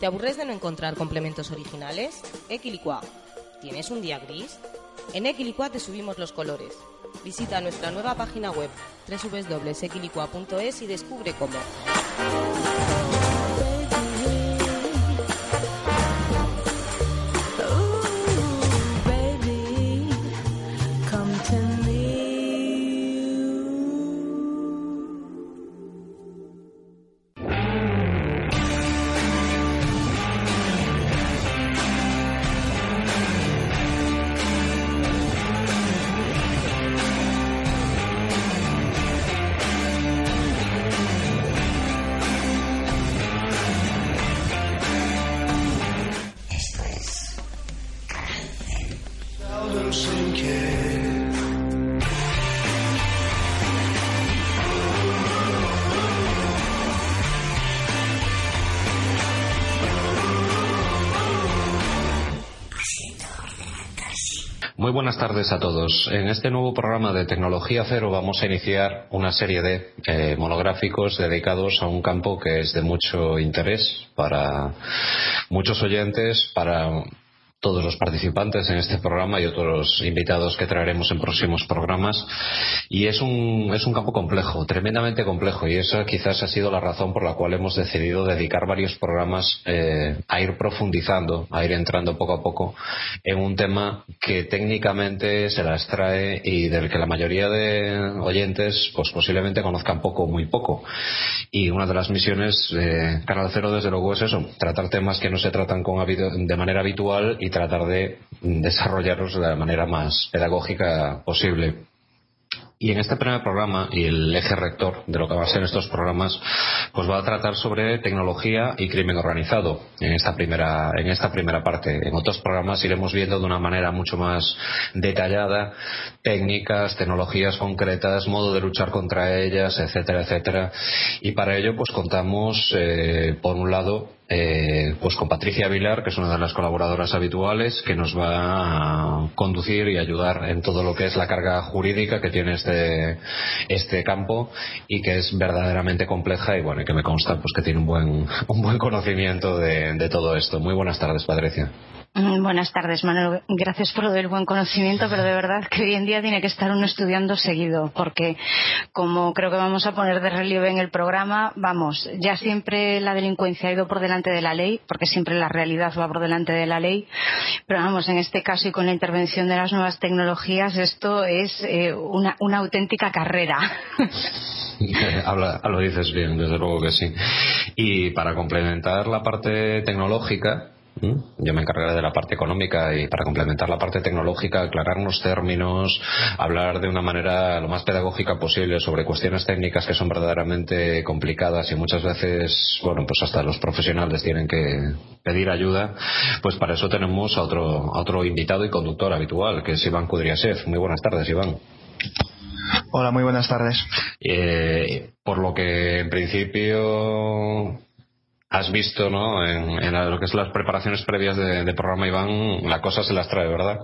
¿Te aburres de no encontrar complementos originales? Equilicua. ¿Tienes un día gris? En Equilicua te subimos los colores. Visita nuestra nueva página web www.equilicua.es y descubre cómo. Tardes a todos. En este nuevo programa de Tecnología Cero vamos a iniciar una serie de eh, monográficos dedicados a un campo que es de mucho interés para muchos oyentes, para todos los participantes en este programa y otros invitados que traeremos en próximos programas. Y es un, es un campo complejo, tremendamente complejo, y esa quizás ha sido la razón por la cual hemos decidido dedicar varios programas eh, a ir profundizando, a ir entrando poco a poco en un tema que técnicamente se las trae y del que la mayoría de oyentes pues posiblemente conozcan poco o muy poco. Y una de las misiones de Canal Cero desde luego es eso, tratar temas que no se tratan con de manera habitual y tratar de desarrollarlos de la manera más pedagógica posible. Y en este primer programa, y el eje rector de lo que va a ser estos programas, pues va a tratar sobre tecnología y crimen organizado en esta primera, en esta primera parte. En otros programas iremos viendo de una manera mucho más detallada técnicas, tecnologías concretas, modo de luchar contra ellas, etcétera, etcétera. Y para ello, pues contamos, eh, por un lado, eh, pues con Patricia Vilar, que es una de las colaboradoras habituales, que nos va a conducir y ayudar en todo lo que es la carga jurídica que tiene este, este campo y que es verdaderamente compleja y bueno, y que me consta pues que tiene un buen, un buen conocimiento de, de todo esto. Muy buenas tardes, Patricia. Buenas tardes, Manuel. Gracias por lo del buen conocimiento, pero de verdad que hoy en día tiene que estar uno estudiando seguido, porque como creo que vamos a poner de relieve en el programa, vamos, ya siempre la delincuencia ha ido por delante de la ley, porque siempre la realidad va por delante de la ley, pero vamos, en este caso y con la intervención de las nuevas tecnologías, esto es eh, una, una auténtica carrera. Habla, lo dices bien, desde luego que sí. Y para complementar la parte tecnológica. Yo me encargaré de la parte económica y para complementar la parte tecnológica, aclararnos términos, hablar de una manera lo más pedagógica posible sobre cuestiones técnicas que son verdaderamente complicadas y muchas veces, bueno, pues hasta los profesionales tienen que pedir ayuda, pues para eso tenemos a otro, a otro invitado y conductor habitual, que es Iván Kudriasev. Muy buenas tardes, Iván. Hola, muy buenas tardes. Eh, por lo que en principio has visto, ¿no? En, lo que es las preparaciones previas de, de programa Iván, la cosa se las trae, ¿verdad?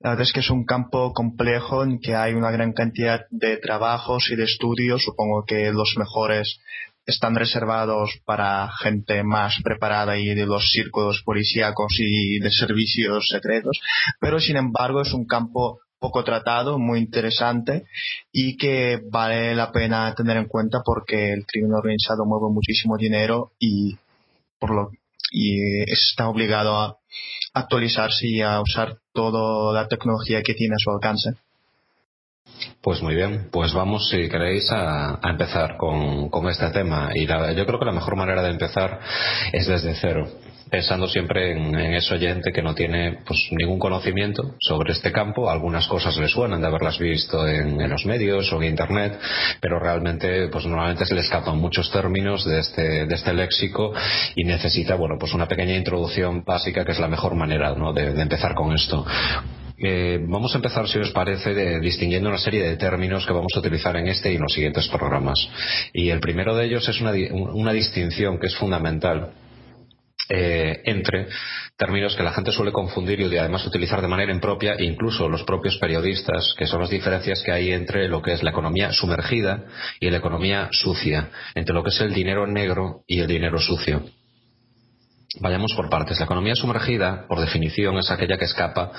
La verdad es que es un campo complejo en que hay una gran cantidad de trabajos y de estudios. Supongo que los mejores están reservados para gente más preparada y de los círculos policíacos y de servicios secretos. Pero sin embargo es un campo poco tratado, muy interesante y que vale la pena tener en cuenta porque el crimen organizado mueve muchísimo dinero y por lo y está obligado a actualizarse y a usar toda la tecnología que tiene a su alcance. Pues muy bien, pues vamos, si queréis, a, a empezar con, con este tema. Y la- yo creo que la mejor manera de empezar es desde cero. Pensando siempre en, ese oyente que no tiene pues, ningún conocimiento sobre este campo. Algunas cosas le suenan de haberlas visto en, los medios o en Internet, pero realmente pues normalmente se le escapan muchos términos de este, de este léxico y necesita bueno, pues una pequeña introducción básica que es la mejor manera ¿no? de, empezar con esto. Eh, vamos a empezar, si os parece, distinguiendo una serie de términos que vamos a utilizar en este y en los siguientes programas. Y el primero de ellos es una, una distinción que es fundamental eh, entre términos que la gente suele confundir y además utilizar de manera impropia, incluso los propios periodistas, que son las diferencias que hay entre lo que es la economía sumergida y la economía sucia, entre lo que es el dinero negro y el dinero sucio. Vayamos por partes. La economía sumergida, por definición, es aquella que escapa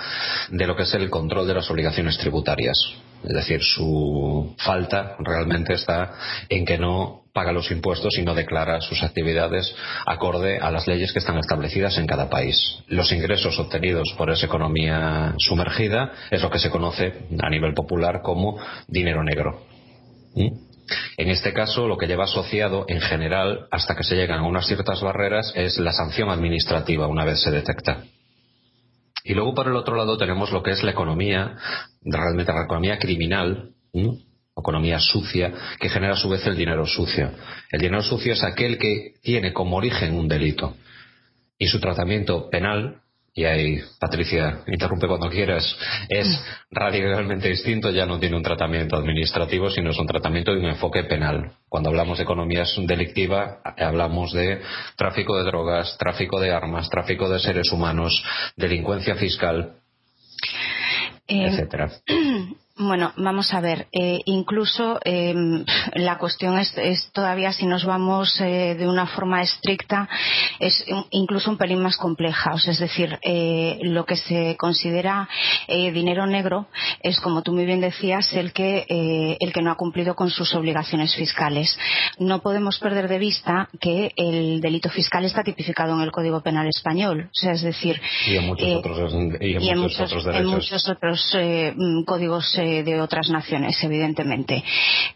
de lo que es el control de las obligaciones tributarias. Es decir, su falta realmente está en que no paga los impuestos y no declara sus actividades acorde a las leyes que están establecidas en cada país. Los ingresos obtenidos por esa economía sumergida es lo que se conoce a nivel popular como dinero negro. ¿Mm? En este caso, lo que lleva asociado, en general, hasta que se llegan a unas ciertas barreras, es la sanción administrativa una vez se detecta. Y luego, por el otro lado, tenemos lo que es la economía, realmente la economía criminal, economía sucia, que genera a su vez el dinero sucio. El dinero sucio es aquel que tiene como origen un delito. Y su tratamiento penal, y ahí Patricia interrumpe cuando quieras, es radicalmente distinto, ya no tiene un tratamiento administrativo, sino es un tratamiento de un enfoque penal. Cuando hablamos de economía delictiva, hablamos de tráfico de drogas, tráfico de armas, tráfico de seres humanos, delincuencia fiscal, eh, etcétera. Bueno, vamos a ver. Eh, incluso eh, la cuestión es, todavía, si nos vamos eh, de una forma estricta, es incluso un pelín más compleja. O sea, es decir, lo que se considera dinero negro es, como tú muy bien decías, el que, el que no ha cumplido con sus obligaciones fiscales. No podemos perder de vista que el delito fiscal está tipificado en el Código Penal español. O sea, es decir, y en muchos otros, y en muchos, otros derechos. En muchos otros códigos de otras naciones, evidentemente.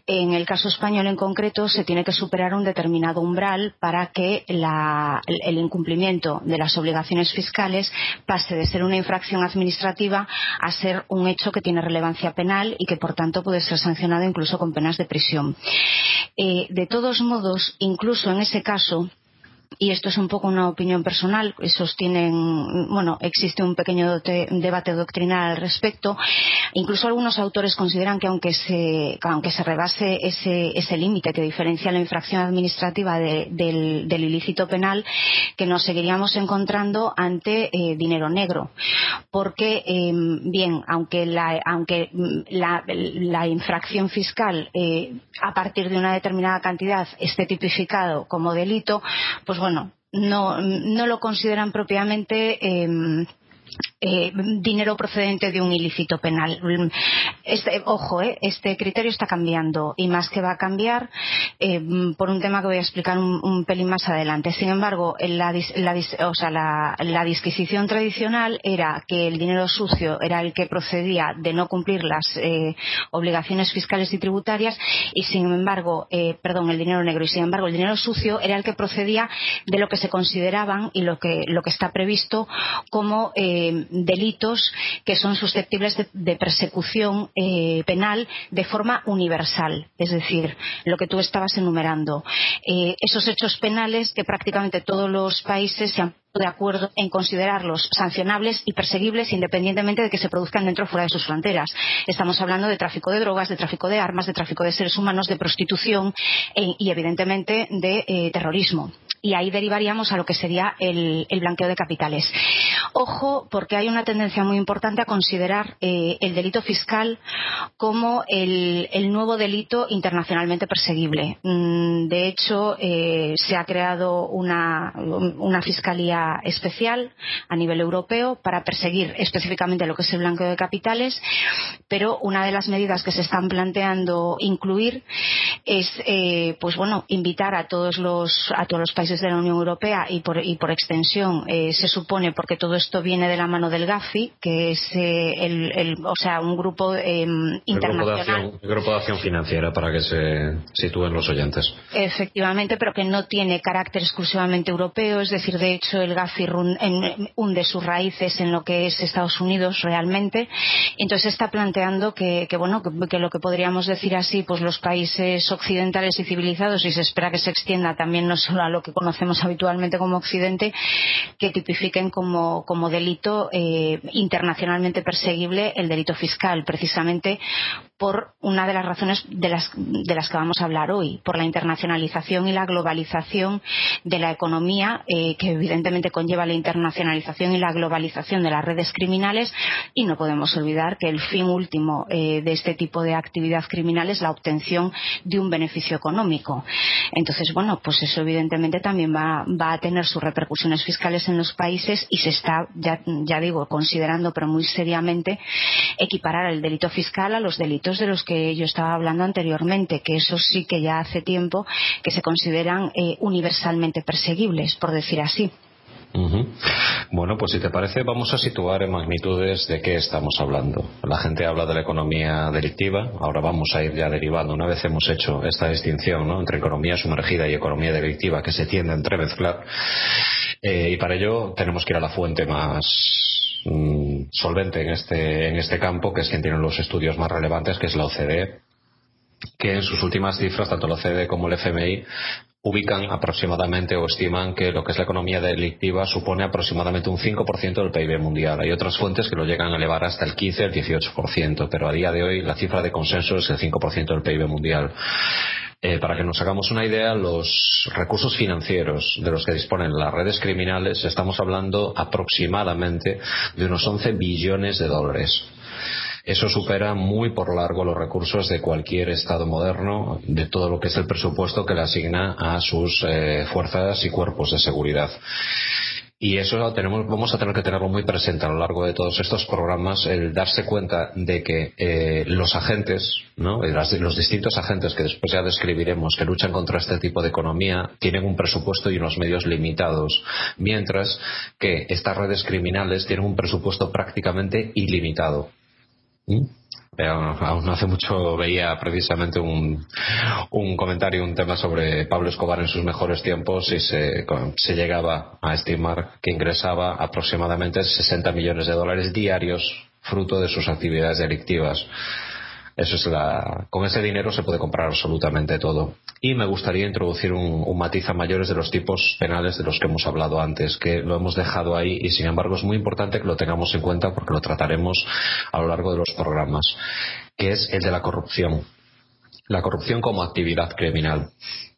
En el caso español en concreto se tiene que superar un determinado umbral para que el incumplimiento de las obligaciones fiscales pase de ser una infracción administrativa a ser un hecho que tiene relevancia penal y que por tanto puede ser sancionado incluso con penas de prisión. Eh, de todos modos, incluso en ese caso, y esto es un poco una opinión personal, sostienen, bueno, existe un pequeño debate doctrinal al respecto. Incluso algunos autores consideran que aunque se, aunque se rebase ese, ese límite que diferencia la infracción administrativa del, ilícito penal, que nos seguiríamos encontrando ante eh, dinero negro. Porque, em, bien, aunque la, aunque la, infracción fiscal eh, a partir de una determinada cantidad esté tipificado como delito, pues bueno, no, no lo consideran propiamente eh, eh, dinero procedente de un ilícito penal. Este, ojo, eh, este criterio está cambiando y más que va a cambiar eh, por un tema que voy a explicar un, pelín más adelante. Sin embargo, la, disquisición tradicional era que el dinero sucio era el que procedía de no cumplir las obligaciones fiscales y tributarias y sin embargo, perdón, el dinero negro y sin embargo el dinero sucio era el que procedía de lo que se consideraban y lo que, lo que está previsto como delitos que son susceptibles de, persecución eh, penal de forma universal, es decir, lo que tú estabas enumerando. Eh, esos hechos penales que prácticamente todos los países se han de acuerdo en considerarlos sancionables y perseguibles independientemente de que se produzcan dentro o fuera de sus fronteras. Estamos hablando de tráfico de drogas, de tráfico de armas, de tráfico de seres humanos, de prostitución e, y, evidentemente, de eh, terrorismo y ahí derivaríamos a lo que sería el, blanqueo de capitales. Ojo, porque hay una tendencia muy importante a considerar eh, el delito fiscal como el, nuevo delito internacionalmente perseguible. Mm, de hecho, eh, se ha creado una, fiscalía especial a nivel europeo para perseguir específicamente lo que es el blanqueo de capitales, pero una de las medidas que se están planteando incluir es, eh, pues bueno, invitar a todos los a todos los países de la Unión Europea y por, extensión eh, se supone porque todo esto viene de la mano del GAFI, que es eh, el, o sea, un grupo internacional. Un grupo, de acción, financiera para que se sitúen los oyentes. Efectivamente, pero que no tiene carácter exclusivamente europeo, es decir, de hecho el GAFI hunde sus raíces en lo que es Estados Unidos realmente. Entonces está planteando que, bueno, que, lo que podríamos decir así, pues los países occidentales y civilizados, y se espera que se extienda también no solo a lo que conocemos habitualmente como Occidente, que tipifiquen como, delito eh, internacionalmente perseguible el delito fiscal, precisamente por una de las razones de las, que vamos a hablar hoy, por la internacionalización y la globalización de la economía, eh, que evidentemente conlleva la internacionalización y la globalización de las redes criminales, y no podemos olvidar que el fin último eh, de este tipo de actividad criminal es la obtención de un beneficio económico. Entonces, bueno, pues eso evidentemente también va, va a tener sus repercusiones fiscales en los países y se está, ya, ya digo, considerando, pero muy seriamente, equiparar el delito fiscal a los delitos de los que yo estaba hablando anteriormente, que eso sí que ya hace tiempo que se consideran eh, universalmente perseguibles, por decir así. Bueno, pues si te parece, vamos a situar en magnitudes de qué estamos hablando. La gente habla de la economía delictiva, ahora vamos a ir ya derivando. Una vez hemos hecho esta distinción entre economía sumergida y economía delictiva que se tiende a entremezclar, eh, y para ello tenemos que ir a la fuente más Mm, solvente en este, en este campo, que es quien tiene los estudios más relevantes, que es la OCDE, que en sus últimas cifras, tanto la OCDE como el FMI, ubican aproximadamente o estiman que lo que es la economía delictiva supone aproximadamente un 5% del PIB mundial. Hay otras fuentes que lo llegan a elevar hasta el 15 el 18%, pero a día de hoy la cifra de consenso es el 5% del PIB mundial. Eh, para que nos hagamos una idea, los recursos financieros de los que disponen las redes criminales, estamos hablando aproximadamente de unos 11 billones de dólares. Eso supera muy por largo los recursos de cualquier Estado moderno, de todo lo que es el presupuesto que le asigna a sus eh, fuerzas y cuerpos de seguridad. Y eso vamos a tener que tenerlo muy presente a lo largo de todos estos programas, el darse cuenta de que eh, los agentes, ¿no? los distintos agentes que después ya describiremos que luchan contra este tipo de economía tienen un presupuesto y unos medios limitados, mientras que estas redes criminales tienen un presupuesto prácticamente ilimitado. ¿Mm? aún no hace mucho veía precisamente un, un, comentario, un tema sobre Pablo Escobar en sus mejores tiempos y se, se llegaba a estimar que ingresaba aproximadamente 60 millones de dólares diarios fruto de sus actividades delictivas. Eso es la, con ese dinero se puede comprar absolutamente todo. Y me gustaría introducir un, matiz a mayores de los tipos penales de los que hemos hablado antes, que lo hemos dejado ahí y sin embargo es muy importante que lo tengamos en cuenta porque lo trataremos a lo largo de los programas, que es el de la corrupción. La corrupción como actividad criminal.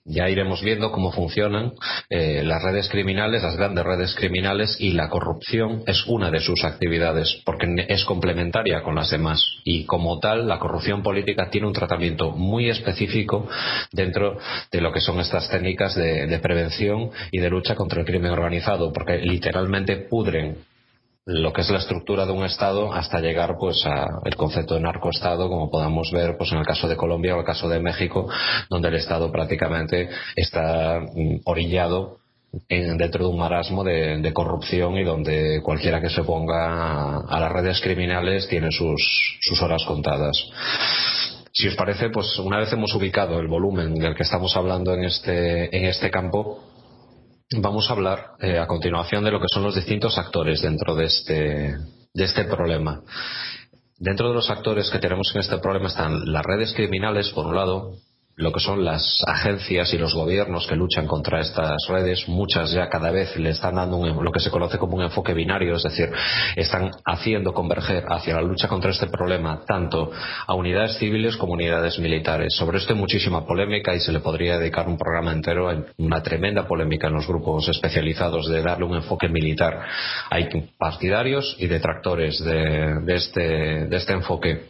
Ya iremos viendo cómo funcionan eh, las redes criminales, las grandes redes criminales y la corrupción es una de sus actividades porque es complementaria con las demás. Y como tal la corrupción política tiene un tratamiento muy específico dentro de lo que son estas técnicas de prevención y de lucha contra el crimen organizado porque literalmente pudren lo que es la estructura de un Estado hasta llegar pues al concepto de narcoestado, como podamos ver pues en el caso de Colombia o el caso de México, donde el Estado prácticamente está mm, orillado dentro de un marasmo de, corrupción y donde cualquiera que se ponga a, las redes criminales tiene sus, sus horas contadas. Si os parece, pues una vez hemos ubicado el volumen del que estamos hablando en este, en este campo, vamos a hablar eh, a continuación de lo que son los distintos actores dentro de este, de este problema. Dentro de los actores que tenemos en este problema están las redes criminales, por un lado, lo que son las agencias y los gobiernos que luchan contra estas redes, muchas ya cada vez le están dando lo que se conoce como un enfoque binario, es decir, están haciendo converger hacia la lucha contra este problema tanto a unidades civiles como unidades militares. Sobre esto hay muchísima polémica y se le podría dedicar un programa entero, hay una tremenda polémica en los grupos especializados de darle un enfoque militar. Hay partidarios y detractores de, este, de este enfoque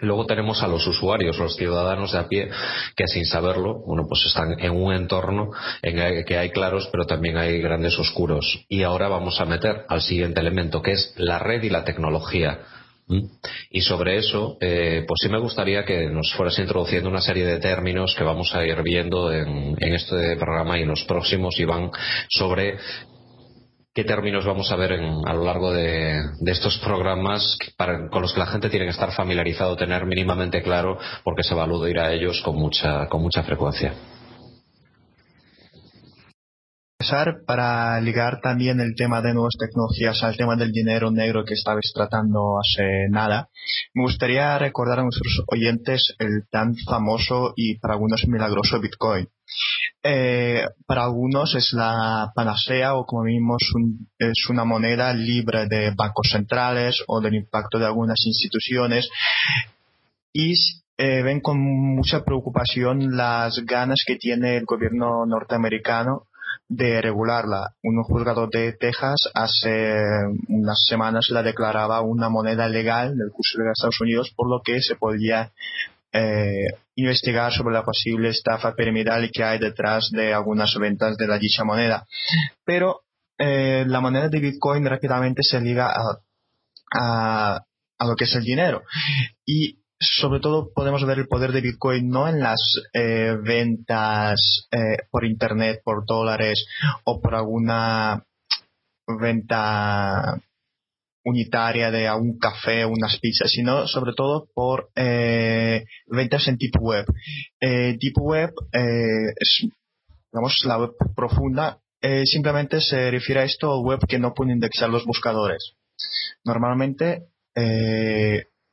Luego tenemos a los usuarios, los ciudadanos de a pie, que sin saberlo, bueno, pues están en un entorno en el que hay claros, pero también hay grandes oscuros. Y ahora vamos a meter al siguiente elemento, que es la red y la tecnología. ¿Mm? Y sobre eso, eh, pues sí me gustaría que nos fueras introduciendo una serie de términos que vamos a ir viendo en, en este programa y en los próximos, y van sobre qué términos vamos a ver a lo largo de, estos programas con los que la gente tiene que estar familiarizado, tener mínimamente claro, porque se va a aludir a ellos con mucha, con mucha frecuencia. Para ligar también el tema de nuevas tecnologías al tema del dinero negro que estabais tratando hace nada, me gustaría recordar a nuestros oyentes el tan famoso y para algunos milagroso Bitcoin. Eh, para algunos es la panacea o como vimos es una moneda libre de bancos centrales o del impacto de algunas instituciones y eh, ven con mucha preocupación las ganas que tiene el gobierno norteamericano de regularla. Un juzgado de Texas hace unas semanas la declaraba una moneda legal del curso de Estados Unidos, por lo que se podía eh, investigar sobre la posible estafa piramidal que hay detrás de algunas ventas de la dicha moneda. Pero eh, la moneda de Bitcoin rápidamente se liga a, a, a, lo que es el dinero. Y sobre todo podemos ver el poder de Bitcoin no en las eh, ventas eh, por Internet, por dólares o por alguna venta unitaria de un café o unas pizzas, sino sobre todo por eh, ventas en Deep Web. Deep Web es, digamos, la web profunda. simplemente se refiere a esto web que no puede indexar los buscadores. Normalmente,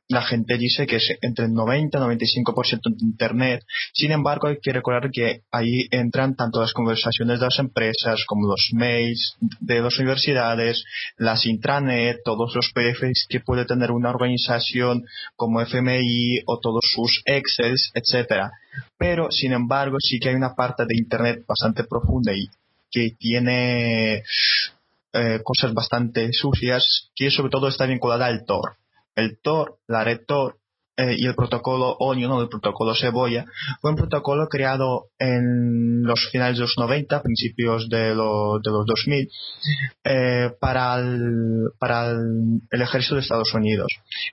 la gente dice que es entre el 90 y 95% de Internet. Sin embargo, hay que recordar que ahí entran tanto las conversaciones de las empresas como los mails de las universidades, las intranet, todos los PDFs que puede tener una organización como FMI o todos sus Excels, etcétera. Pero, sin embargo, sí que hay una parte de Internet bastante profunda y que tiene eh, cosas bastante sucias que sobre todo está vinculada al Tor el Tor, la red Tor eh, y el protocolo Onion o el protocolo Cebolla fue un protocolo creado en los finales de los 90, principios de, de los 2000 eh, para, el, para el, ejército de Estados Unidos.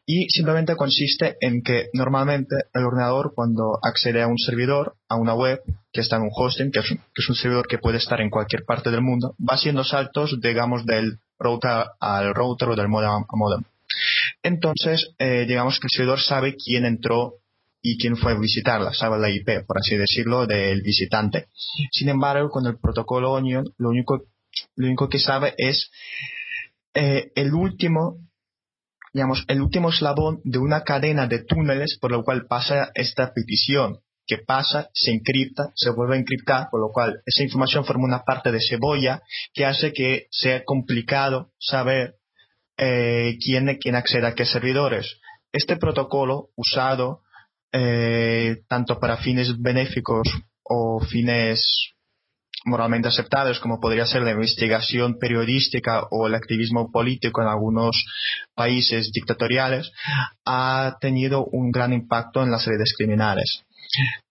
Y simplemente consiste en que normalmente el ordenador cuando accede a un servidor, a una web que está en un hosting, que es un, que es un servidor que puede estar en cualquier parte del mundo, va haciendo saltos, digamos, del router al router o del modem a modem. Entonces, eh, digamos que el servidor sabe quién entró y quién fue a visitarla, sabe la IP, por así decirlo, del visitante. Sin embargo, con el protocolo Onion, lo único, lo único que sabe es eh, el último, digamos, el último eslabón de una cadena de túneles por lo cual pasa esta petición que pasa, se encripta, se vuelve a encriptar, por lo cual esa información forma una parte de cebolla que hace que sea complicado saber eh, quién, accede a qué servidores. Este protocolo usado eh, tanto para fines benéficos o fines moralmente aceptables, como podría ser la investigación periodística o el activismo político en algunos países dictatoriales, ha tenido un gran impacto en las redes criminales.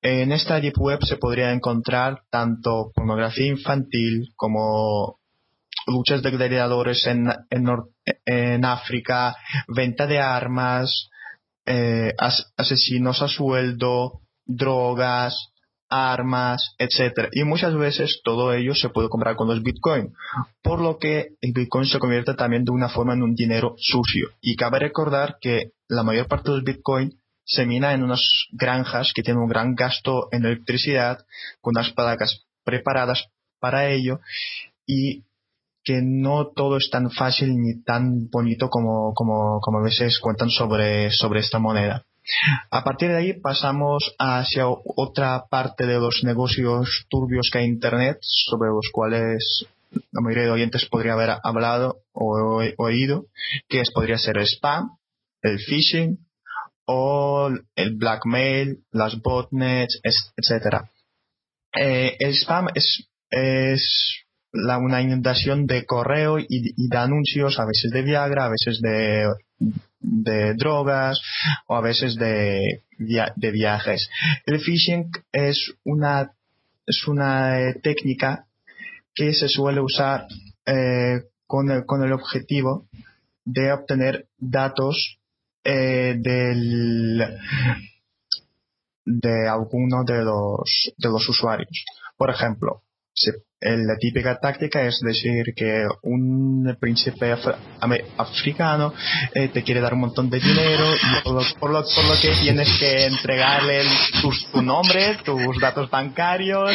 En esta Deep Web se podría encontrar tanto pornografía infantil como luchas de gladiadores en, en, África, venta de armas, eh, asesinos a sueldo, drogas, armas, etcétera. Y muchas veces todo ello se puede comprar con los Bitcoin, por lo que el Bitcoin se convierte también de una forma en un dinero sucio. Y cabe recordar que la mayor parte del Bitcoin se mina en unas granjas que tienen un gran gasto en electricidad, con unas placas preparadas para ello, y que no todo es tan fácil ni tan bonito como, como, como a veces cuentan sobre, sobre esta moneda. A partir de ahí pasamos hacia otra parte de los negocios turbios que hay en Internet, sobre los cuales la mayoría de oyentes podría haber hablado o oído, que es, podría ser el spam, el phishing o el blackmail, las botnets, etc. Eh, el spam es, es la, una inundación de correo y, de anuncios, a veces de Viagra, a veces de, de drogas o a veces de, de viajes. El phishing es una, es una eh, técnica que se suele usar eh, con, el, con el objetivo de obtener datos eh, del, de alguno de los, de los usuarios. Por ejemplo, se la típica táctica es decir que un príncipe africano eh, te quiere dar un montón de dinero y por lo, por lo, que tienes que entregarle tu nombre, tus datos bancarios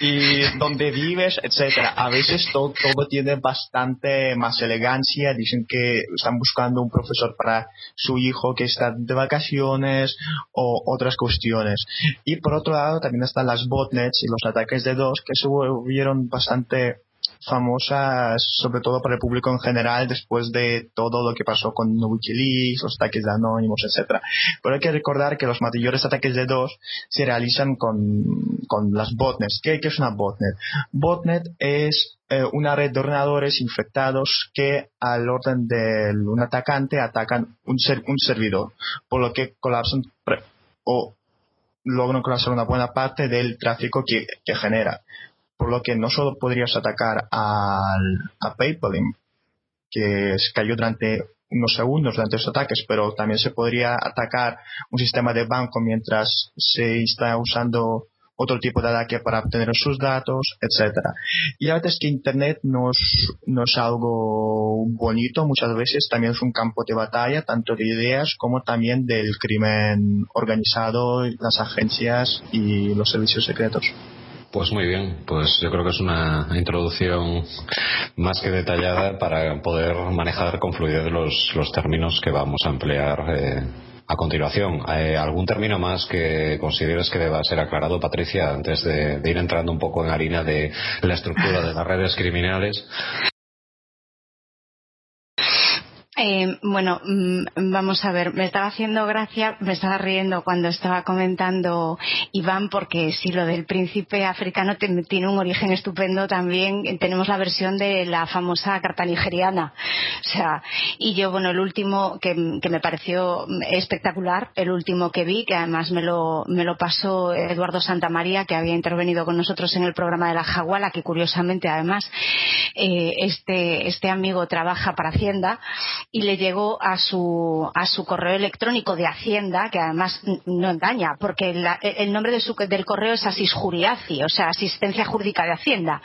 y dónde vives, etcétera. A veces todo, todo tiene bastante más elegancia. Dicen que están buscando un profesor para su hijo que está de vacaciones o otras cuestiones. Y por otro lado también están las botnets y los ataques de dos que se volvieron bastante famosas, sobre todo para el público en general, después de todo lo que pasó con Wikileaks, los ataques de Anonymous, etcétera. Pero hay que recordar que los mayores ataques de dos se realizan con, con las botnets. ¿Qué, ¿Qué, es una botnet? Botnet es eh, una red de ordenadores infectados que al orden de un atacante atacan un, ser, un servidor, por lo que colapsan o logran colapsar una buena parte del tráfico que, que genera por lo que no solo podrías atacar al, a PayPal, que cayó durante unos segundos durante los ataques, pero también se podría atacar un sistema de banco mientras se está usando otro tipo de ataque para obtener sus datos, etcétera. Y la verdad es que Internet no es, no es algo bonito, muchas veces también es un campo de batalla, tanto de ideas como también del crimen organizado, las agencias y los servicios secretos. Pues muy bien, pues yo creo que es una introducción más que detallada para poder manejar con fluidez los, los términos que vamos a emplear eh, a continuación. Eh, ¿Algún término más que consideres que deba ser aclarado, Patricia, antes de ir entrando un poco en harina de la estructura de las redes criminales? Eh, bueno, mm, vamos a ver, me estaba haciendo gracia, me estaba riendo cuando estaba comentando Iván, porque si lo del príncipe africano tiene un origen estupendo también, tenemos la versión de la famosa carta nigeriana. O sea, y yo, bueno, el último que, me pareció espectacular, el último que vi, que además me lo, me lo pasó Eduardo Santamaría, que había intervenido con nosotros en el programa de la Jaguala, que curiosamente además eh, este, este amigo trabaja para Hacienda y le llegó a su, a su correo electrónico de Hacienda, que además no engaña, porque el nombre de su, del correo es Asisjuriaci, o sea, Asistencia Jurídica de Hacienda.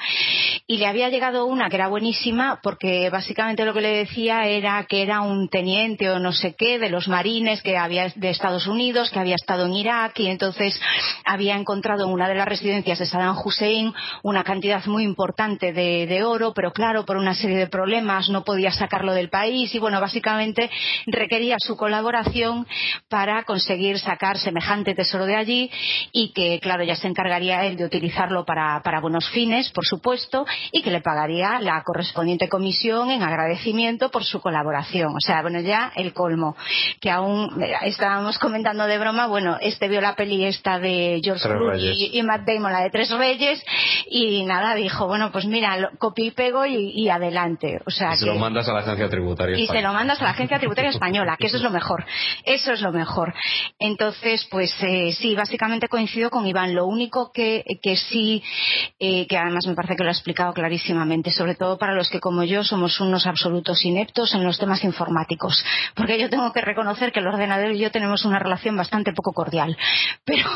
Y le había llegado una que era buenísima, porque básicamente lo que le decía era que era un teniente o no sé qué de los marines que había de Estados Unidos, que había estado en Irak y entonces había encontrado en una de las residencias de Saddam Hussein una cantidad muy importante de, de oro, pero claro, por una serie de problemas no podía sacarlo del país y bueno, básicamente requería su colaboración para conseguir sacar semejante tesoro de allí y que, claro, ya se encargaría él de utilizarlo para, buenos fines, por supuesto, y que le pagaría la correspondiente comisión en agradecimiento por su colaboración. O sea, bueno, ya el colmo. Que aún estábamos comentando de broma, bueno, este vio la peli esta de George Clooney y, Matt Damon, la de Tres Reyes, y nada, dijo, bueno, pues mira, copio y pego y, adelante. O sea, y se lo mandas a la agencia tributaria mandas a la Agencia Tributaria Española, que eso es lo mejor. Eso es lo mejor. Entonces, pues eh, sí, básicamente coincido con Iván. Lo único que, que sí, eh, que además me parece que lo ha explicado clarísimamente, sobre todo para los que como yo somos unos absolutos ineptos en los temas informáticos. Porque yo tengo que reconocer que el ordenador y yo tenemos una relación bastante poco cordial. Pero,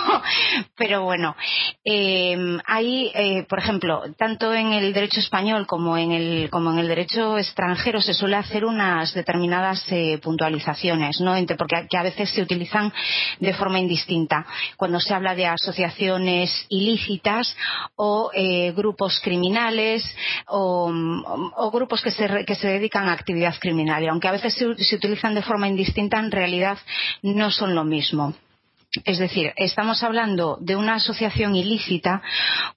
pero bueno, eh, hay, por ejemplo, tanto en el derecho español como en el, como en el derecho extranjero se suele hacer determinadas eh, puntualizaciones, ¿no? porque a veces se utilizan de forma indistinta. Cuando se habla de asociaciones ilícitas o eh, grupos criminales o, grupos que se, que se, dedican a actividad criminal. Y aunque a veces se utilizan de forma indistinta, en realidad no son lo mismo. Es decir, estamos hablando de una asociación ilícita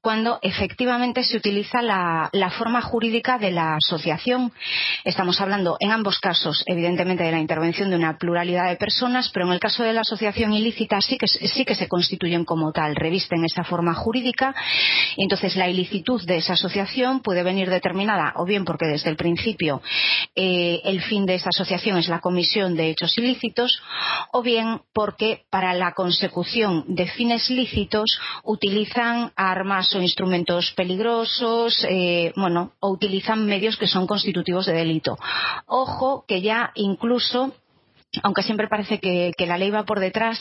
cuando efectivamente se utiliza la, forma jurídica de la asociación. Estamos hablando en ambos casos, evidentemente, de la intervención de una pluralidad de personas, pero en el caso de la asociación ilícita sí que, sí que se constituyen como tal, revisten esa forma jurídica y entonces la ilicitud de esa asociación puede venir determinada o bien porque desde el principio eh, el fin de esa asociación es la comisión de hechos ilícitos o bien porque para la consecución de fines lícitos utilizan armas o instrumentos peligrosos, eh, bueno, o utilizan medios que son constitutivos de delito. Ojo que ya incluso aunque siempre parece que, la ley va por detrás,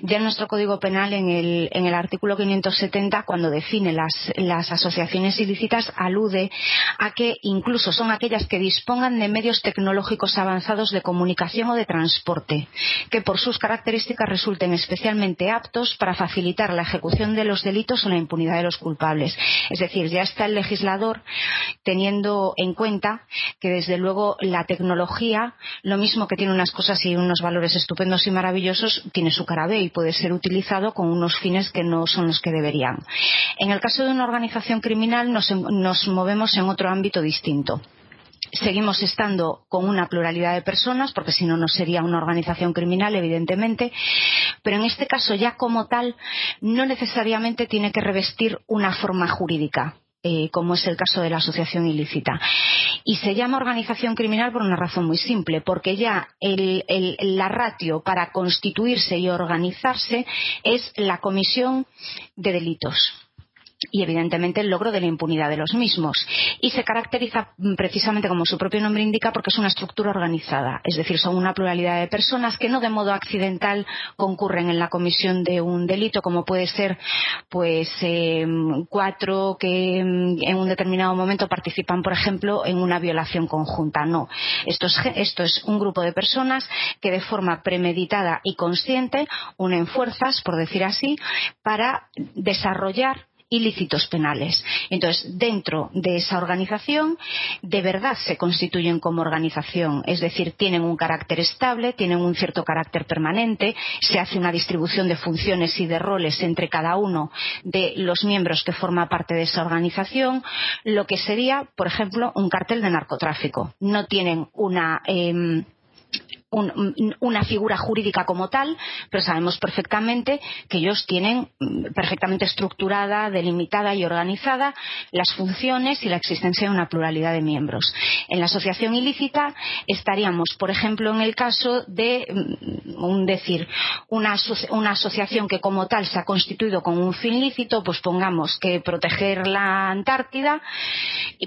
ya en nuestro Código Penal, en el, en el artículo 570, cuando define las, las, asociaciones ilícitas, alude a que incluso son aquellas que dispongan de medios tecnológicos avanzados de comunicación o de transporte, que por sus características resulten especialmente aptos para facilitar la ejecución de los delitos o la impunidad de los culpables. Es decir, ya está el legislador teniendo en cuenta que, desde luego, la tecnología, lo mismo que tiene unas cosas y unos valores estupendos y maravillosos, tiene su cara B y puede ser utilizado con unos fines que no son los que deberían. En el caso de una organización criminal nos, nos movemos en otro ámbito distinto seguimos estando con una pluralidad de personas, porque si no, no sería una organización criminal, evidentemente, pero en este caso ya como tal no necesariamente tiene que revestir una forma jurídica. Eh, como es el caso de la asociación ilícita. Y se llama organización criminal por una razón muy simple, porque ya la ratio para constituirse y organizarse es la comisión de delitos y evidentemente el logro de la impunidad de los mismos. Y se caracteriza mm, precisamente como su propio nombre indica porque es una estructura organizada, es decir, son una pluralidad de personas que no de modo accidental concurren en la comisión de un delito como puede ser pues em, cuatro que mm, en un determinado momento participan, por ejemplo, en una violación conjunta. No, esto es, esto es un grupo de personas que de forma premeditada y consciente unen fuerzas, por decir así, para desarrollar ilícitos penales. Entonces, dentro de esa organización, de verdad se constituyen como organización, es decir, tienen un carácter estable, tienen un cierto carácter permanente, se hace una distribución de funciones y de roles entre cada uno de los miembros que forma parte de esa organización, lo que sería, por ejemplo, un cartel de narcotráfico. No tienen una. Em, una figura jurídica como tal, pero sabemos perfectamente que ellos tienen mm, perfectamente estructurada, delimitada y organizada las funciones y la existencia de una pluralidad de miembros. En la asociación ilícita estaríamos, por ejemplo, en el caso de mm, un decir una, una asociación que como tal se ha constituido con un fin lícito, pues pongamos que proteger la Antártida,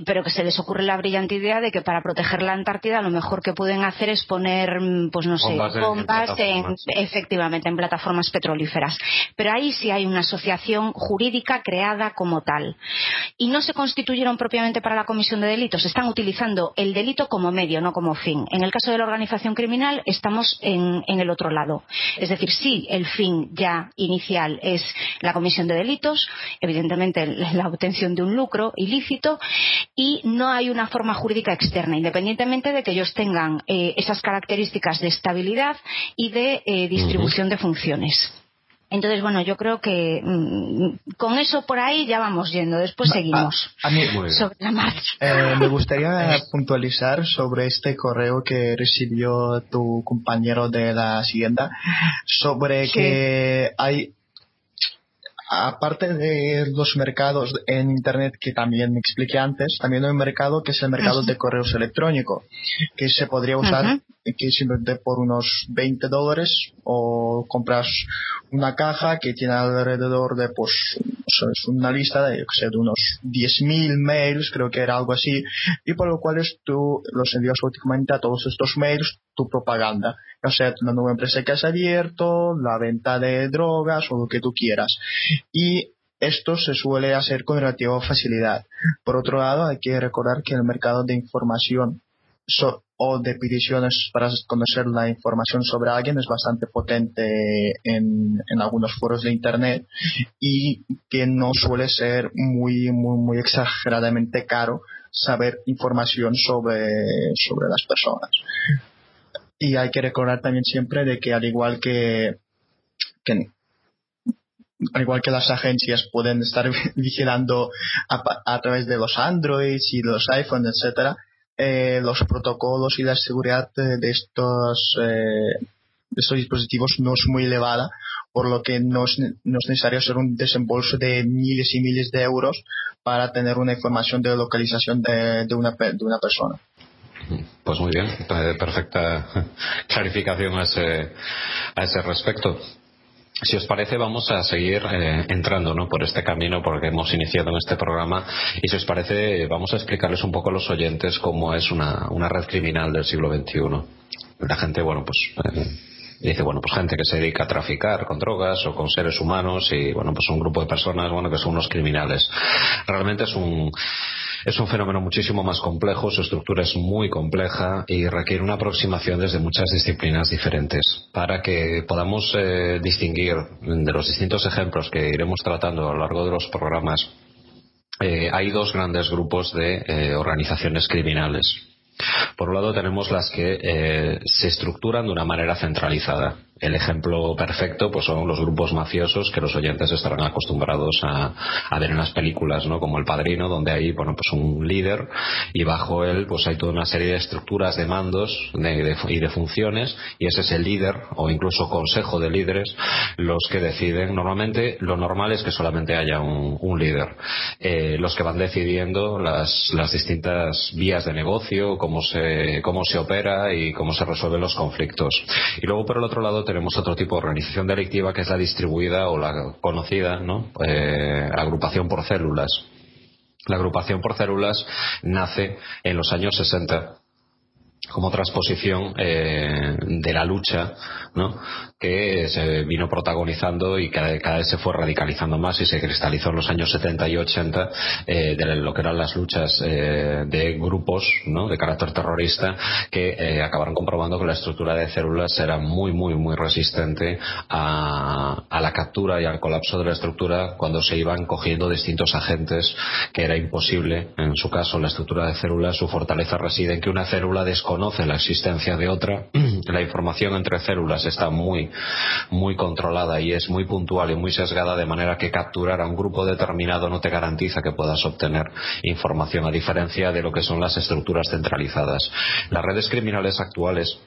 pero que se les ocurre la brillante idea de que para proteger la Antártida lo mejor que pueden hacer es poner pues no sé, bombas en, efectivamente en plataformas petrolíferas. Pero ahí sí hay una asociación jurídica creada como tal. Y no se constituyeron propiamente para la comisión de delitos, están utilizando el delito como medio, no como fin. En el caso de la organización criminal estamos en, en el otro lado. Es decir, sí, el fin ya inicial es la comisión de delitos, evidentemente la obtención de un lucro ilícito, y no hay una forma jurídica externa, independientemente de que ellos tengan eh, esas características de estabilidad y de eh, distribución de funciones. Entonces, bueno, yo creo que mm, con eso por ahí ya vamos yendo. Después seguimos a, mí, sobre la marcha. Eh, me gustaría puntualizar sobre este correo que recibió tu compañero de la Hacienda sobre que hay aparte de los mercados en Internet que también me expliqué antes, también hay un mercado que es el mercado de correos electrónicos, que se podría usar que simplemente por unos 20 dólares o compras una caja que tiene alrededor de pues es una lista de, sé, de unos 10.000 mails, creo que era algo así, y por lo cual tú los envías automáticamente a todos estos mails tu propaganda, o sea, la nueva empresa que has abierto, la venta de drogas o lo que tú quieras. Y esto se suele hacer con relativa facilidad. Por otro lado, hay que recordar que el mercado de información o de peticiones para conocer la información sobre alguien es bastante potente en, en, algunos foros de internet y que no suele ser muy muy muy exageradamente caro saber información sobre, sobre las personas. Y hay que recordar también siempre de que al igual que, que al igual que las agencias pueden estar vigilando a, través de los Androids y los iPhones, etcétera, eh, los protocolos y la seguridad de estos, eh, de estos dispositivos no es muy elevada, por lo que no es, necesario hacer un desembolso de miles y miles de euros para tener una información de localización de, de, una, de una persona. Pues muy bien, perfecta clarificación a ese, a ese respecto. Si os parece, vamos a seguir eh, entrando ¿no? por este camino porque hemos iniciado en este programa y si os parece, vamos a explicarles un poco a los oyentes cómo es una, una red criminal del siglo XXI. La gente, bueno, pues eh, dice, bueno, pues gente que se dedica a traficar con drogas o con seres humanos y, bueno, pues un grupo de personas, bueno, que son unos criminales. Realmente es un, es un fenómeno muchísimo más complejo, su estructura es muy compleja y requiere una aproximación desde muchas disciplinas diferentes para que podamos eh, distinguir de los distintos ejemplos que iremos tratando a lo largo de los programas. Eh, hay dos grandes grupos de eh, organizaciones criminales. Por un lado tenemos las que se estructuran de una manera centralizada el ejemplo perfecto pues son los grupos mafiosos que los oyentes estarán acostumbrados a, ver en las películas, ¿no? Como El Padrino, donde hay, bueno, pues un líder y bajo él pues hay toda una serie de estructuras de mandos y de funciones y ese es el líder o incluso consejo de líderes los que deciden. Normalmente lo normal es que solamente haya un, líder. Eh, los que van decidiendo las, las distintas vías de negocio, cómo se, cómo se opera y cómo se resuelven los conflictos. Y luego por el otro lado tenemos otro tipo de organización delictiva que es la distribuida o la conocida, ¿no? Eh, agrupación por células. La agrupación por células nace en los años 60 como transposición eh, de la lucha ¿no? Que se vino protagonizando y cada, cada, vez se fue radicalizando más y se cristalizó en los años 70 y 80 eh, de lo que eran las luchas eh, de grupos ¿no? de carácter terrorista que eh, acabaron comprobando que la estructura de células era muy muy muy resistente a, a la captura y al colapso de la estructura cuando se iban cogiendo distintos agentes que era imposible en su caso la estructura de células su fortaleza reside en que una célula desconoce la existencia de otra la información entre células está muy muy controlada y es muy puntual y muy sesgada de manera que capturar a un grupo determinado no te garantiza que puedas obtener información a diferencia de lo que son las estructuras centralizadas. Las redes criminales actuales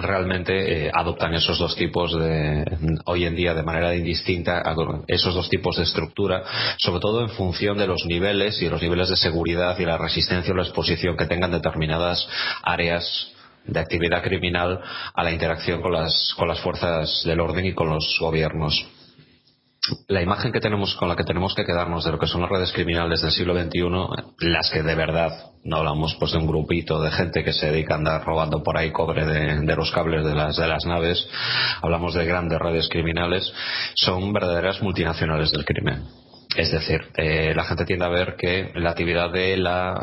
realmente eh, adoptan esos dos tipos de hoy en día de manera indistinta esos dos tipos de estructura sobre todo en función de los niveles y los niveles de seguridad y la resistencia o la exposición que tengan determinadas áreas de actividad criminal a la interacción con las, con las fuerzas del orden y con los gobiernos. La imagen que tenemos, con la que tenemos que quedarnos de lo que son las redes criminales del siglo XXI, las que de verdad, no hablamos pues de un grupito de gente que se dedica a andar robando por ahí cobre de, de los cables de las, de las naves, hablamos de grandes redes criminales, son verdaderas multinacionales del crimen es decir, eh, la gente tiende a ver que la actividad de, la,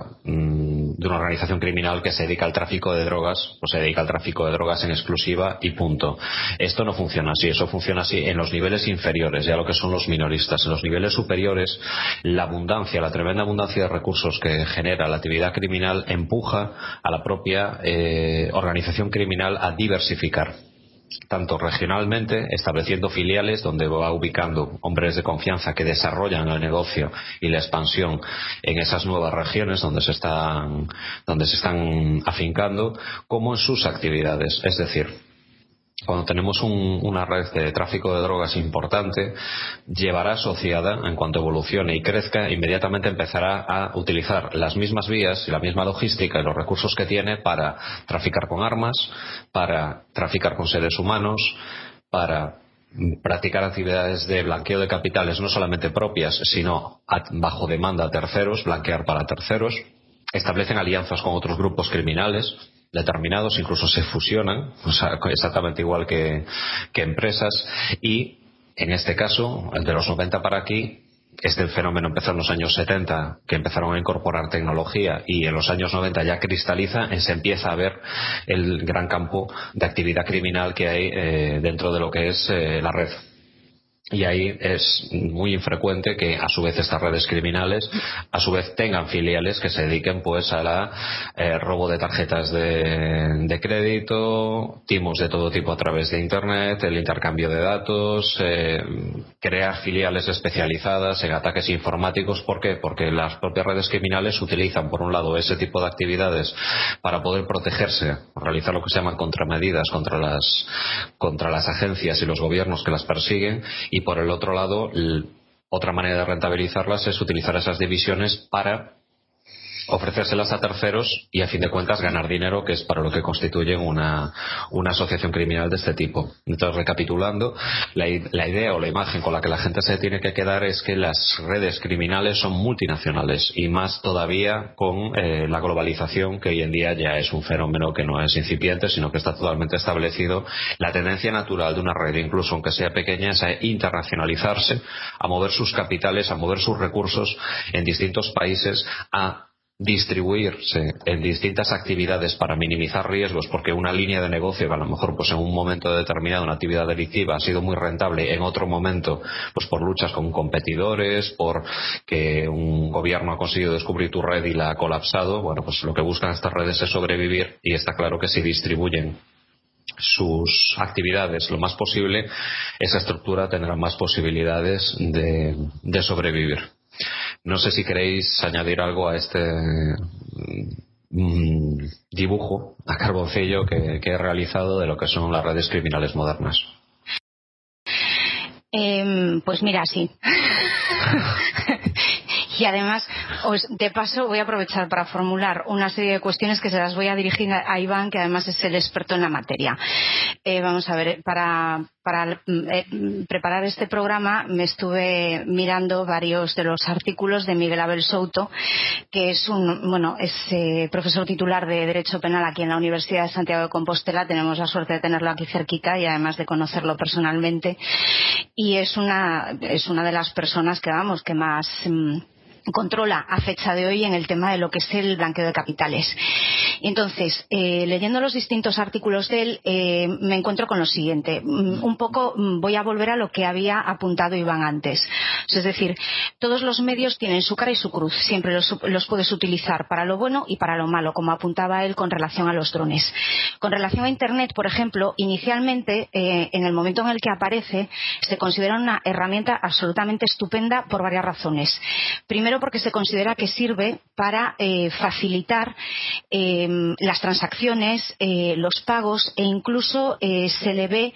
de una organización criminal que se dedica al tráfico de drogas, pues se dedica al tráfico de drogas en exclusiva y punto. Esto no funciona así, eso funciona así en los niveles inferiores, ya lo que son los minoristas. En los niveles superiores, la abundancia, la tremenda abundancia de recursos que genera la actividad criminal empuja a la propia eh, organización criminal a diversificar tanto regionalmente, estableciendo filiales donde va ubicando hombres de confianza que desarrollan el negocio y la expansión en esas nuevas regiones donde se están, donde se están afincando, como en sus actividades. Es decir, cuando tenemos una red de tráfico de drogas importante, llevará asociada, en cuanto evolucione y crezca, inmediatamente empezará a utilizar las mismas vías y la misma logística y los recursos que tiene para traficar con armas, para traficar con seres humanos, para practicar actividades de blanqueo de capitales no solamente propias, sino bajo demanda a terceros, blanquear para terceros, establecen alianzas con otros grupos criminales, determinados, incluso se fusionan, exactamente igual que, empresas, y en este caso, el de los 90 para aquí, este fenómeno empezó en los años 70, que empezaron a incorporar tecnología, y en los años 90 ya cristaliza, se empieza a ver el gran campo de actividad criminal que hay eh, dentro de lo que es eh, la red y ahí es muy infrecuente que a su vez estas redes criminales a su vez tengan filiales que se dediquen pues a eh, robo de tarjetas de, crédito timos de todo tipo a través de internet el intercambio de datos eh, crear filiales especializadas en ataques informáticos ¿por qué? porque las propias redes criminales utilizan por un lado ese tipo de actividades para poder protegerse realizar lo que se llaman contramedidas contra las contra las agencias y los gobiernos que las persiguen y por el otro lado, otra manera de rentabilizarlas es utilizar esas divisiones para ofrecérselas a terceros y a fin de cuentas ganar dinero, que es para lo que constituyen una, una asociación criminal de este tipo. Entonces, recapitulando, la, la, idea o la imagen con la que la gente se tiene que quedar es que las redes criminales son multinacionales y más todavía con eh, la globalización que hoy en día ya es un fenómeno que no es incipiente, sino que está totalmente establecido. La tendencia natural de una red, incluso aunque sea pequeña, es a internacionalizarse, a mover sus capitales, a mover sus recursos en distintos países, a distribuirse en distintas actividades para minimizar riesgos porque una línea de negocio que a lo mejor pues en un momento determinado una actividad delictiva ha sido muy rentable en otro momento pues por luchas con competidores por que un gobierno ha conseguido descubrir tu red y la ha colapsado bueno pues lo que buscan estas redes es sobrevivir y está claro que si distribuyen sus actividades lo más posible esa estructura tendrá más posibilidades de, de sobrevivir no sé si queréis añadir algo a este mm, dibujo a carboncillo que, he realizado de lo que son las redes criminales modernas. Eh, pues mira, sí. y además, os, de paso, voy a aprovechar para formular una serie de cuestiones que se las voy a dirigir a Iván, que además es el experto en la materia. Eh, vamos a ver, para, para eh, preparar este programa me estuve mirando varios de los artículos de Miguel Abel Souto, que es un, bueno, es eh, profesor titular de Derecho Penal aquí en la Universidad de Santiago de Compostela. Tenemos la suerte de tenerlo aquí cerquita y además de conocerlo personalmente. Y es una, es una de las personas que, vamos, que más. Mm, controla a fecha de hoy en el tema de lo que es el blanqueo de capitales. Entonces, eh, leyendo los distintos artículos de él, eh, me encuentro con lo siguiente. Mm, un poco mm, voy a volver a lo que había apuntado Iván antes. Es decir, todos los medios tienen su cara y su cruz. Siempre los, puedes utilizar para lo bueno y para lo malo, como apuntaba él con relación a los drones. Con relación a Internet, por ejemplo, inicialmente, eh, en el momento en el que aparece, se considera una herramienta absolutamente estupenda por varias razones. Primero, porque se considera que sirve para eh, facilitar eh, las transacciones, eh, los pagos e incluso se le ve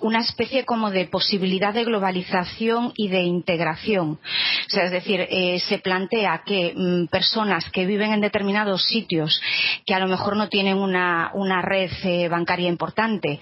una especie como de posibilidad de globalización y de integración. O sea, es decir, se plantea que mm, personas que viven en determinados sitios que a lo mejor no tienen una, una red bancaria importante,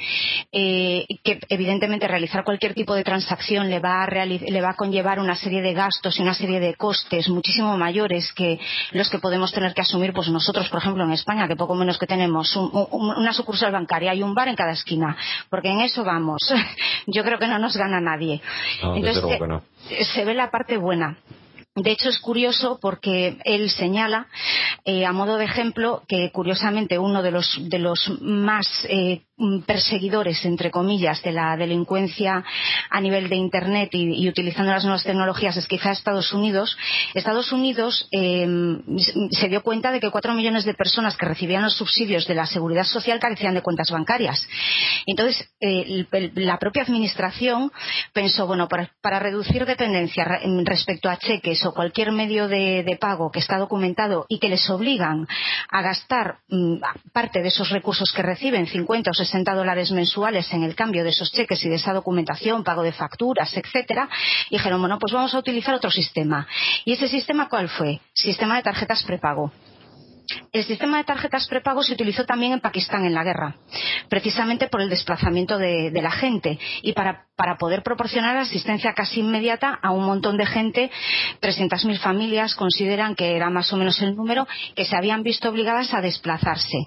que evidentemente realizar cualquier tipo de transacción le va, a le va a conllevar una serie de gastos y una serie de costes muchísimo mayores que los que podemos tener que asumir pues nosotros, por ejemplo, en España, que poco menos que tenemos un, un, una sucursal bancaria y un bar en cada esquina, porque en eso vamos. Yo creo que no nos gana nadie. No, Entonces, no. se ve la parte buena. De hecho, es curioso porque él señala, eh, a modo de ejemplo, que curiosamente uno de los, de los más eh, perseguidores, entre comillas, de la delincuencia a nivel de Internet y, utilizando las nuevas tecnologías es quizá Estados Unidos. Estados Unidos eh, se dio cuenta de que cuatro millones de personas que recibían los subsidios de la seguridad social carecían de cuentas bancarias. Entonces, eh, la propia administración pensó, bueno, para, reducir dependencia respecto a cheques o cualquier medio de, pago que está documentado y que les obligan a gastar mmm, parte de esos recursos que reciben, 50 o 60 dólares mensuales en el cambio de esos cheques y de esa documentación, pago de facturas, etcétera, y dijeron, bueno, pues vamos a utilizar otro sistema. ¿Y ese sistema cuál fue? Sistema de tarjetas prepago. El sistema de tarjetas prepago se utilizó también en Pakistán en la guerra, precisamente por el desplazamiento de, de la gente y para, para, poder proporcionar asistencia casi inmediata a un montón de gente. 300.000 familias consideran que era más o menos el número que se habían visto obligadas a desplazarse.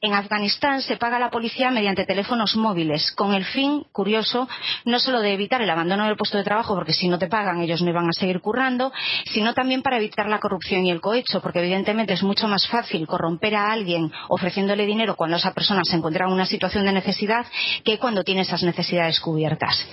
En Afganistán se paga a la policía mediante teléfonos móviles, con el fin, curioso, no solo de evitar el abandono del puesto de trabajo, porque si no te pagan ellos no iban a seguir currando, sino también para evitar la corrupción y el cohecho, porque evidentemente es mucho más fácil corromper a alguien ofreciéndole dinero cuando esa persona se encuentra en una situación de necesidad que cuando tiene esas necesidades cubiertas.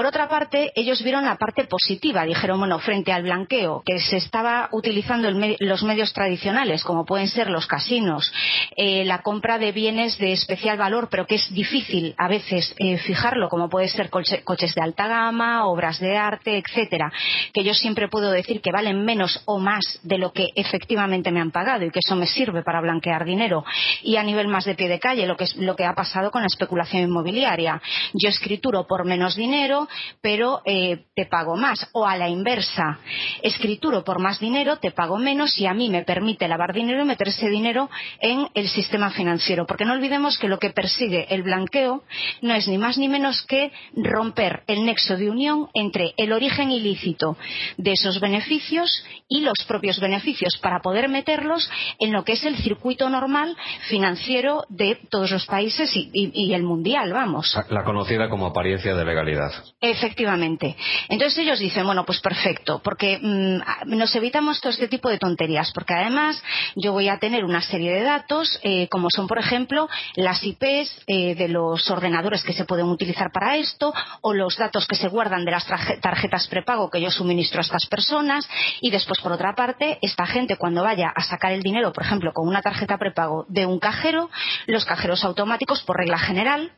Por otra parte, ellos vieron la parte positiva. Dijeron, bueno, frente al blanqueo, que se estaba utilizando los medios tradicionales, como pueden ser los casinos, eh, la compra de bienes de especial valor, pero que es difícil a veces eh, fijarlo, como puede ser coche, coches de alta gama, obras de arte, etcétera, que yo siempre puedo decir que valen menos o más de lo que efectivamente me han pagado y que eso me sirve para blanquear dinero. Y a nivel más de pie de calle, lo que, es, lo que ha pasado con la especulación inmobiliaria. Yo escrituro por menos dinero, pero eh, te pago más. O a la inversa, escrituro por más dinero, te pago menos y a mí me permite lavar dinero y meter ese dinero en el sistema financiero. Porque no olvidemos que lo que persigue el blanqueo no es ni más ni menos que romper el nexo de unión entre el origen ilícito de esos beneficios y los propios beneficios para poder meterlos en lo que es el circuito normal financiero de todos los países y, el mundial, vamos. La conocida como apariencia de legalidad. Efectivamente. Entonces ellos dicen, bueno, pues perfecto, porque mm, nos evitamos todo este tipo de tonterías, porque además yo voy a tener una serie de datos, eh, como son, por ejemplo, las IPs eh, de los ordenadores que se pueden utilizar para esto, o los datos que se guardan de las tarjetas prepago que yo suministro a estas personas, y después, por otra parte, esta gente cuando vaya a sacar el dinero, por ejemplo, con una tarjeta prepago de un cajero, los cajeros automáticos, por regla general,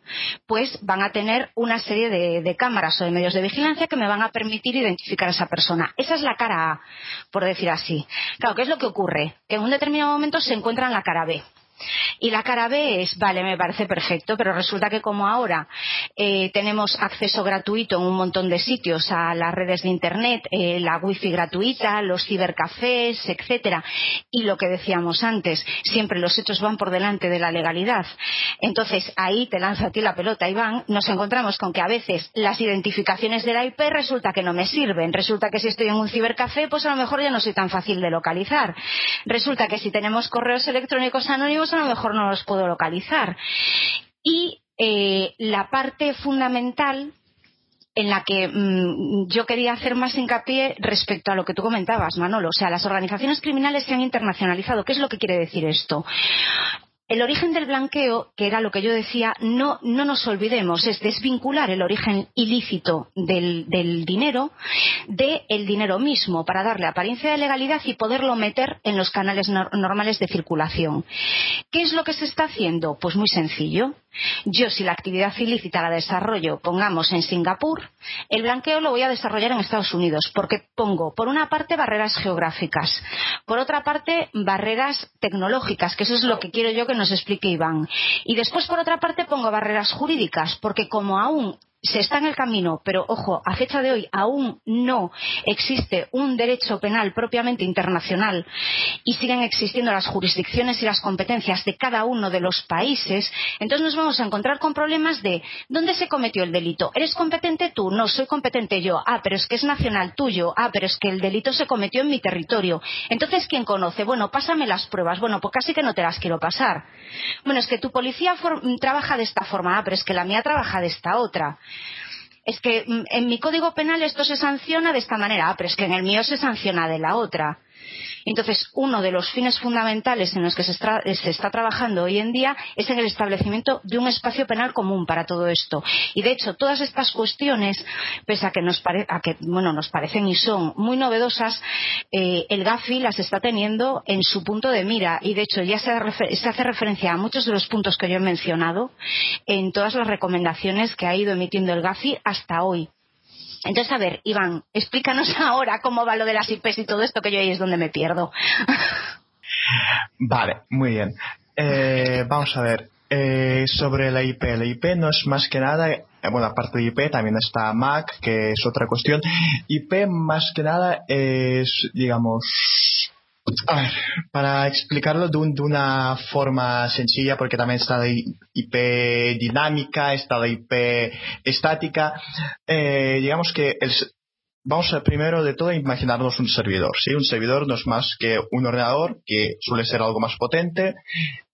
pues van a tener una serie de, cámaras o de medios de vigilancia que me van a permitir identificar a esa persona. Esa es la cara A, por decir así. Claro, ¿qué es lo que ocurre? Que en un determinado momento se encuentra en la cara B. Y la cara B es, vale, me parece perfecto, pero resulta que como ahora eh, tenemos acceso gratuito en un montón de sitios a las redes de Internet, eh, la wifi gratuita, los cibercafés, etcétera, y lo que decíamos antes, siempre los hechos van por delante de la legalidad. Entonces, ahí te lanzo a ti la pelota, Iván, nos encontramos con que a veces las identificaciones de la IP resulta que no me sirven. Resulta que si estoy en un cibercafé, pues a lo mejor ya no soy tan fácil de localizar. Resulta que si tenemos correos electrónicos anónimos, a lo mejor no los puedo localizar. Y eh, la parte fundamental en la que mm, yo quería hacer más hincapié respecto a lo que tú comentabas, Manolo. O sea, las organizaciones criminales se han internacionalizado. ¿Qué es lo que quiere decir esto? El origen del blanqueo, que era lo que yo decía, no, no nos olvidemos, es desvincular el origen ilícito del, dinero del dinero mismo para darle apariencia de legalidad y poderlo meter en los canales normales de circulación. ¿Qué es lo que se está haciendo? Pues muy sencillo. Yo, si la actividad ilícita la desarrollo, pongamos en Singapur, el blanqueo lo voy a desarrollar en Estados Unidos, porque pongo, por una parte, barreras geográficas, por otra parte, barreras tecnológicas, que eso es lo que quiero yo que nos explique Iván. Y después, por otra parte, pongo barreras jurídicas, porque como aún se está en el camino, pero ojo, a fecha de hoy aún no existe un derecho penal propiamente internacional y siguen existiendo las jurisdicciones y las competencias de cada uno de los países, entonces nos vamos a encontrar con problemas de ¿dónde se cometió el delito? ¿Eres competente tú? No, soy competente yo. Ah, pero es que es nacional tuyo. Ah, pero es que el delito se cometió en mi territorio. Entonces, ¿quién conoce? Bueno, pásame las pruebas. Bueno, pues casi que no te las quiero pasar. Bueno, es que tu policía trabaja de esta forma. Ah, pero es que la mía trabaja de esta otra es que mm, en mi código penal esto se sanciona de esta manera, ah, pero es que en el mío se sanciona de la otra. Entonces, uno de los fines fundamentales en los que se está, trabajando hoy en día es en el establecimiento de un espacio penal común para todo esto. Y, de hecho, todas estas cuestiones, pese a que nos, parecen y son muy novedosas, eh, el GAFI las está teniendo en su punto de mira. Y, de hecho, ya se hace referencia a muchos de los puntos que yo he mencionado en todas las recomendaciones que ha ido emitiendo el GAFI hasta hoy. Entonces, a ver, Iván, explícanos ahora cómo va lo de las IPs y todo esto, que yo ahí es donde me pierdo. vale, muy bien. Eh, vamos a ver. Eh, sobre la IP. La IP no es más que nada, eh, bueno, aparte de IP también está MAC, que es otra cuestión. IP más que nada es, digamos, para explicarlo de, una forma sencilla, porque también está la IP dinámica, está la IP estática, eh, digamos que el, vamos a primero de todo imaginarnos un servidor. ¿sí? Un servidor no es más que un ordenador que suele ser algo más potente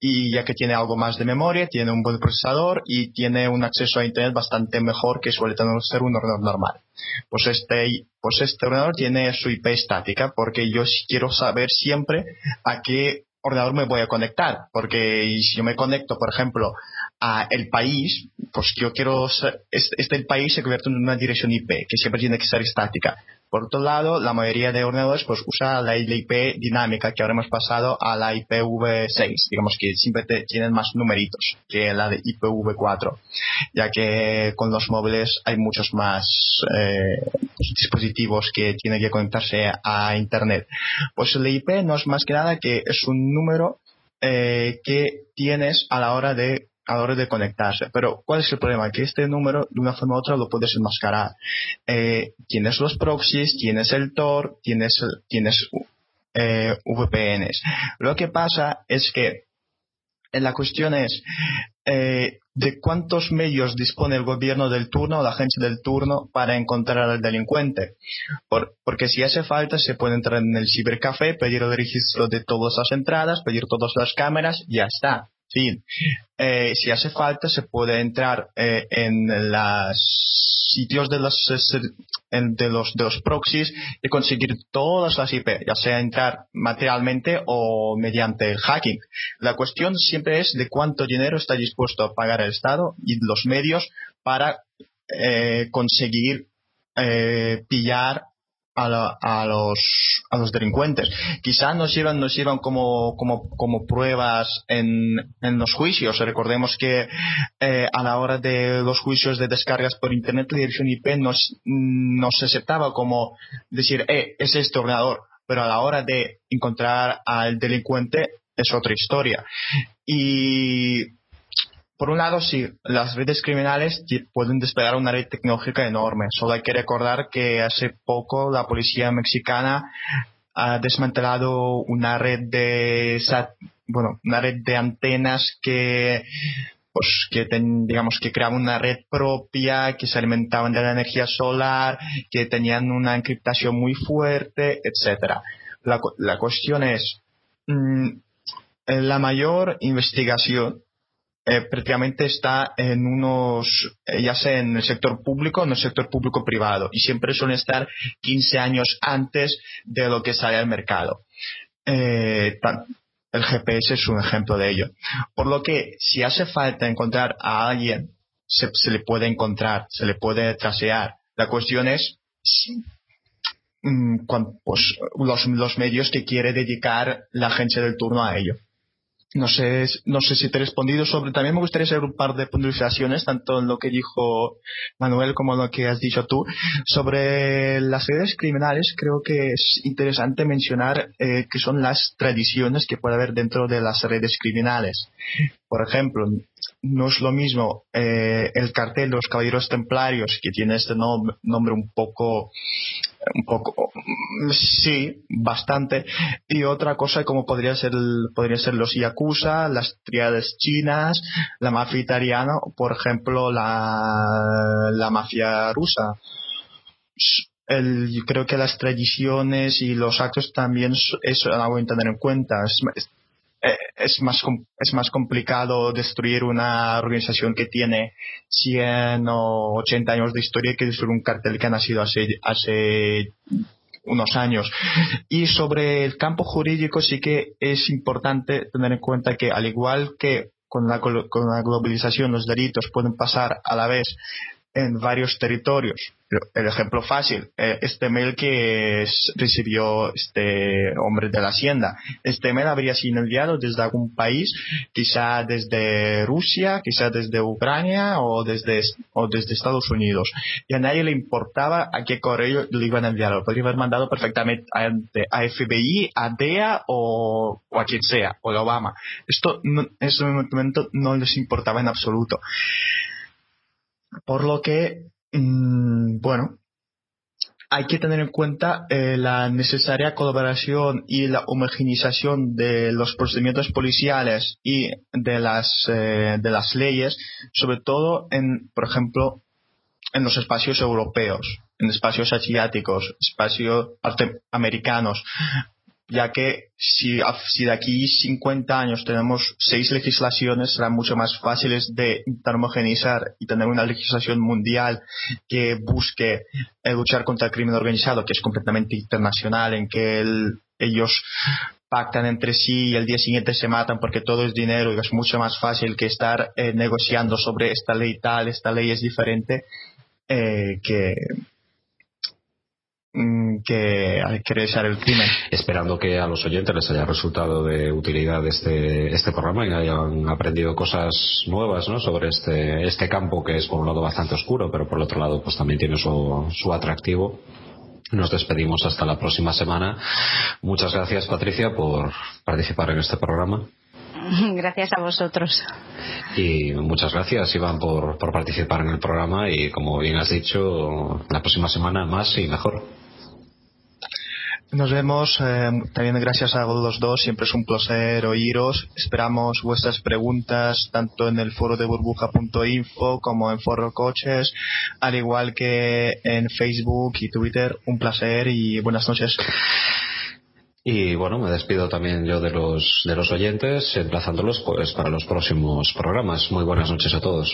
y ya que tiene algo más de memoria, tiene un buen procesador y tiene un acceso a Internet bastante mejor que suele tener ser un ordenador normal. Pues este, pues este ordenador tiene su IP estática porque yo quiero saber siempre a qué ordenador me voy a conectar. Porque si yo me conecto, por ejemplo, a el país, pues yo quiero, este, el país se convierte en una dirección IP, que siempre tiene que ser estática. Por otro lado, la mayoría de ordenadores pues usa la IP dinámica que ahora hemos pasado a la IPv6, digamos que siempre tienen más numeritos que la de IPv4, ya que con los móviles hay muchos más eh, dispositivos que tienen que conectarse a Internet. Pues la IP no es más que nada que es un número eh, que tienes a la hora de a la hora de conectarse. Pero, ¿cuál es el problema? Que este número, de una forma u otra, lo puedes enmascarar. Eh, tienes los proxies, tienes el Tor, tienes, tienes eh, VPNs. Lo que pasa es que la cuestión es eh, de cuántos medios dispone el gobierno del turno o la agencia del turno para encontrar al delincuente. porque si hace falta, se puede entrar en el cibercafé, pedir el registro de todas las entradas, pedir todas las cámaras, ya está. Sí. Eh, si hace falta, se puede entrar eh, en los sitios de los, de los de los proxies y conseguir todas las IP, ya sea entrar materialmente o mediante el hacking. La cuestión siempre es de cuánto dinero está dispuesto a pagar el Estado y los medios para eh, conseguir pillar a, los, a los delincuentes. Quizá nos sirvan, nos sirvan como, como, como pruebas en, en los juicios. Recordemos que eh, a la hora de los juicios de descargas por Internet, la dirección IP nos, se aceptaba como decir, eh, es este ordenador. Pero a la hora de encontrar al delincuente es otra historia. Y por un lado, sí, las redes criminales pueden desplegar una red tecnológica enorme. Solo hay que recordar que hace poco la policía mexicana ha desmantelado una red de bueno, una red de antenas que pues que digamos que creaban una red propia, que se alimentaban de la energía solar, que tenían una encriptación muy fuerte, etcétera. La, la cuestión es mm, la mayor investigación eh, prácticamente está en unos, eh, ya sea en el sector público o en el sector público privado, y siempre suelen estar 15 años antes de lo que sale al mercado. Eh, el GPS es un ejemplo de ello. Por lo que, si hace falta encontrar a alguien, se, le puede encontrar, se le puede trasear. La cuestión es si, mm, pues, los, los medios que quiere dedicar la agencia del turno a ello. No sé, no sé si te he respondido sobre. También me gustaría hacer un par de puntualizaciones, tanto en lo que dijo Manuel como en lo que has dicho tú. Sobre las redes criminales, creo que es interesante mencionar eh, que son las tradiciones que puede haber dentro de las redes criminales. Por ejemplo, no es lo mismo eh, el cartel de los Caballeros Templarios, que tiene este nombre un poco un poco sí bastante. Y otra cosa como podría ser podría ser los yakuza las triades chinas la mafia italiana por ejemplo la, la mafia rusa. El, yo creo que las tradiciones y los actos también es algo a tener en cuenta es más, es más complicado destruir una organización que tiene 100 o 80 años de historia que destruir un cartel que ha nacido hace, hace unos años. Y sobre el campo jurídico sí que es importante tener en cuenta que al igual que con la, con la globalización los delitos pueden pasar a la vez en varios territorios. El ejemplo fácil, eh, este mail que recibió este hombre de la hacienda. Este mail habría sido enviado desde algún país, quizá desde Rusia, quizá desde Ucrania o desde, o desde Estados Unidos. Y a nadie le importaba a qué correo le iban a enviar. Podría haber mandado perfectamente a, FBI, a DEA o, a quien sea, o a Obama. Esto en ese momento no les importaba en absoluto. Por lo que, mm, bueno, hay que tener en cuenta eh, la necesaria colaboración y la homogenización de los procedimientos policiales y de las, eh, de las leyes, sobre todo en, por ejemplo, en los espacios europeos, en espacios asiáticos, espacios americanos, ya que si, de aquí 50 años tenemos seis legislaciones, serán mucho más fáciles de homogenizar y tener una legislación mundial que busque eh, luchar contra el crimen organizado, que es completamente internacional, en que ellos pactan entre sí y el día siguiente se matan porque todo es dinero y es mucho más fácil que estar eh, negociando sobre esta ley tal, esta ley es diferente, eh, que que hay que realizar el crimen. Esperando que a los oyentes les haya resultado de utilidad este, este programa y hayan aprendido cosas nuevas ¿no? sobre este, este campo que es por un lado bastante oscuro, pero por otro lado pues también tiene su, su atractivo. Nos despedimos hasta la próxima semana. Muchas gracias Patricia por participar en este programa. Gracias a vosotros. Y muchas gracias, Iván, por, por participar en el programa y, como bien has dicho, la próxima semana más y mejor. Nos vemos. Eh, también gracias a los dos. Siempre es un placer oíros. Esperamos vuestras preguntas tanto en el foro de burbuja.info como en Foro Coches, al igual que en Facebook y Twitter. Un placer y buenas noches. Y bueno, me despido también yo de los, de los oyentes, emplazándolos pues para los próximos programas. Muy buenas noches a todos.